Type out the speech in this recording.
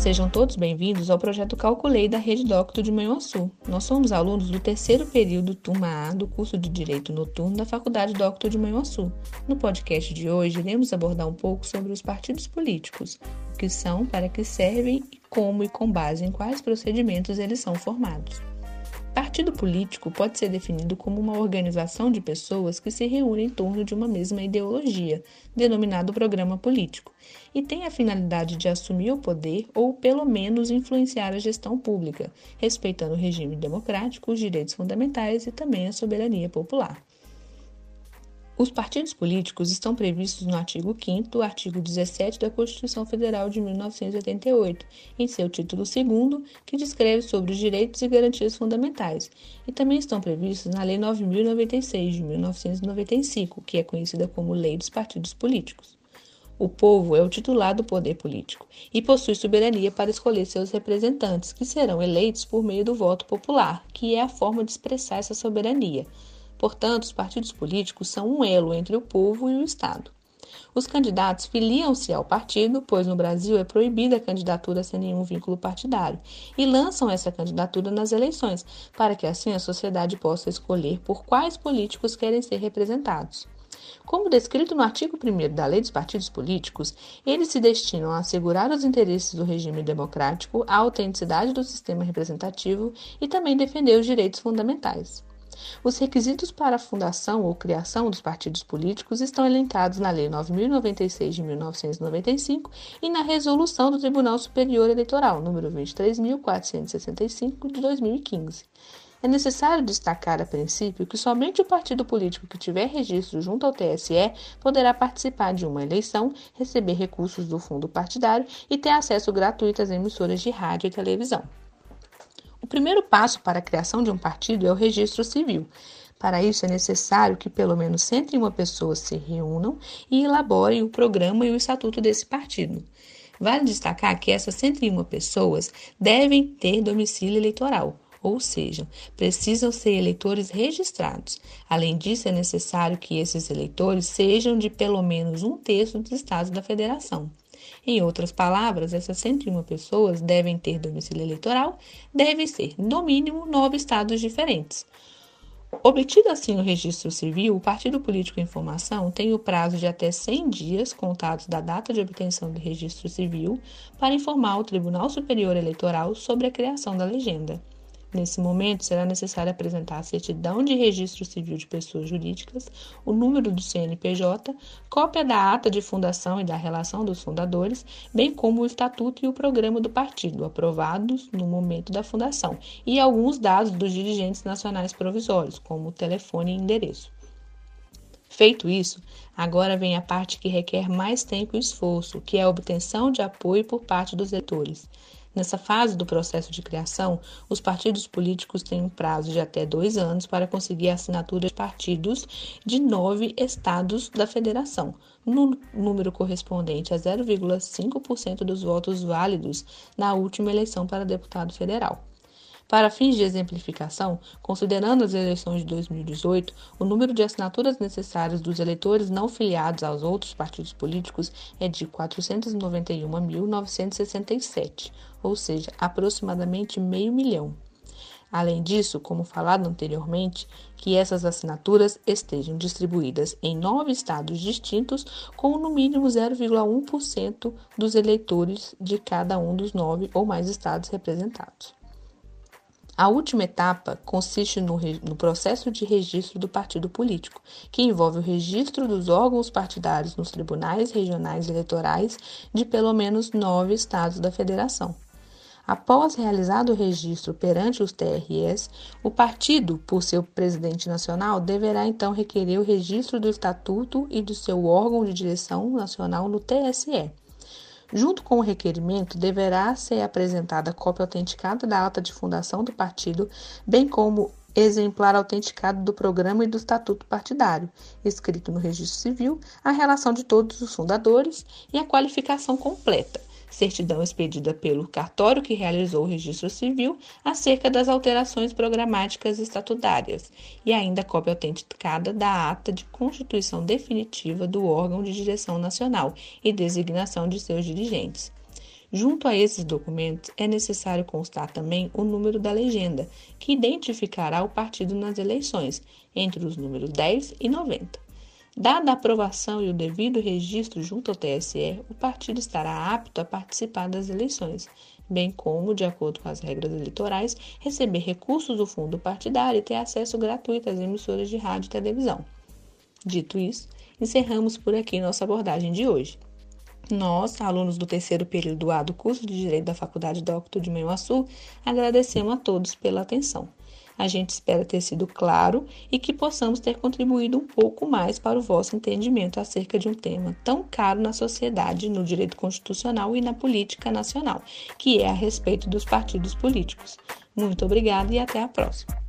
Sejam todos bem-vindos ao projeto Calculei da Rede Docto de Manhuaçu. Nós somos alunos do terceiro período Turma A do curso de Direito Noturno da Faculdade Docto de Manhuaçu. No podcast de hoje, iremos abordar um pouco sobre os partidos políticos, o que são, para que servem como e com base em quais procedimentos eles são formados. Partido político pode ser definido como uma organização de pessoas que se reúnem em torno de uma mesma ideologia, denominado programa político, e tem a finalidade de assumir o poder ou, pelo menos, influenciar a gestão pública, respeitando o regime democrático, os direitos fundamentais e também a soberania popular. Os partidos políticos estão previstos no artigo 5 artigo 17 da Constituição Federal de 1988, em seu título 2 que descreve sobre os direitos e garantias fundamentais, e também estão previstos na Lei 9096 de 1995, que é conhecida como Lei dos Partidos Políticos. O povo é o titular do poder político e possui soberania para escolher seus representantes, que serão eleitos por meio do voto popular, que é a forma de expressar essa soberania. Portanto, os partidos políticos são um elo entre o povo e o Estado. Os candidatos filiam-se ao partido, pois no Brasil é proibida a candidatura sem nenhum vínculo partidário, e lançam essa candidatura nas eleições, para que assim a sociedade possa escolher por quais políticos querem ser representados. Como descrito no artigo 1 da Lei dos Partidos Políticos, eles se destinam a assegurar os interesses do regime democrático, a autenticidade do sistema representativo e também defender os direitos fundamentais. Os requisitos para a fundação ou criação dos partidos políticos estão elencados na Lei 9096 de 1995 e na Resolução do Tribunal Superior Eleitoral, número 23.465 de 2015. É necessário destacar a princípio que somente o partido político que tiver registro junto ao TSE poderá participar de uma eleição, receber recursos do fundo partidário e ter acesso gratuito às emissoras de rádio e televisão primeiro passo para a criação de um partido é o registro civil. Para isso, é necessário que pelo menos 101 pessoas se reúnam e elaborem o programa e o estatuto desse partido. Vale destacar que essas 101 pessoas devem ter domicílio eleitoral, ou seja, precisam ser eleitores registrados. Além disso, é necessário que esses eleitores sejam de pelo menos um terço dos estados da federação. Em outras palavras, essas 101 pessoas devem ter domicílio eleitoral, devem ser, no mínimo, nove estados diferentes. Obtido assim o registro civil, o partido político em formação tem o prazo de até 100 dias, contados da data de obtenção do registro civil, para informar o Tribunal Superior Eleitoral sobre a criação da legenda. Nesse momento, será necessário apresentar a certidão de registro civil de pessoas jurídicas, o número do CNPJ, cópia da ata de fundação e da relação dos fundadores, bem como o estatuto e o programa do partido, aprovados no momento da fundação, e alguns dados dos dirigentes nacionais provisórios, como telefone e endereço. Feito isso, agora vem a parte que requer mais tempo e esforço, que é a obtenção de apoio por parte dos eleitores. Nessa fase do processo de criação, os partidos políticos têm um prazo de até dois anos para conseguir a assinatura de partidos de nove estados da federação, no número correspondente a 0,5% dos votos válidos na última eleição para deputado federal. Para fins de exemplificação, considerando as eleições de 2018, o número de assinaturas necessárias dos eleitores não filiados aos outros partidos políticos é de 491.967, ou seja, aproximadamente meio milhão. Além disso, como falado anteriormente, que essas assinaturas estejam distribuídas em nove estados distintos, com no mínimo 0,1% dos eleitores de cada um dos nove ou mais estados representados. A última etapa consiste no, no, processo de registro do partido político, que envolve o registro dos órgãos partidários nos tribunais regionais eleitorais de pelo menos nove estados da federação. Após realizado o registro perante os TRS, o partido, por seu presidente nacional, deverá então requerer o registro do estatuto e do seu órgão de direção nacional no TSE. Junto com o requerimento, deverá ser apresentada cópia autenticada da ata de fundação do partido, bem como exemplar autenticado do programa e do estatuto partidário, escrito no registro civil, a relação de todos os fundadores e a qualificação completa, certidão expedida pelo cartório que realizou o registro civil acerca das alterações programáticas estatutárias e ainda cópia autenticada da ata de constituição definitiva do órgão de direção nacional e designação de seus dirigentes. Junto a esses documentos, é necessário constar também o número da legenda, que identificará o partido nas eleições, entre os números 10 e 90. Dada a aprovação e o devido registro junto ao TSE, o partido estará apto a participar das eleições, bem como, de acordo com as regras eleitorais, receber recursos do fundo partidário e ter acesso gratuito às emissoras de rádio e televisão. Dito isso, encerramos por aqui nossa abordagem de hoje. Nós, alunos do terceiro período A do curso de Direito da Faculdade Doctor de Manhuaçu, agradecemos a todos pela atenção. A gente espera ter sido claro e que possamos ter contribuído um pouco mais para o vosso entendimento acerca de um tema tão caro na sociedade, no direito constitucional e na política nacional, que é a respeito dos partidos políticos. Muito obrigada e até a próxima.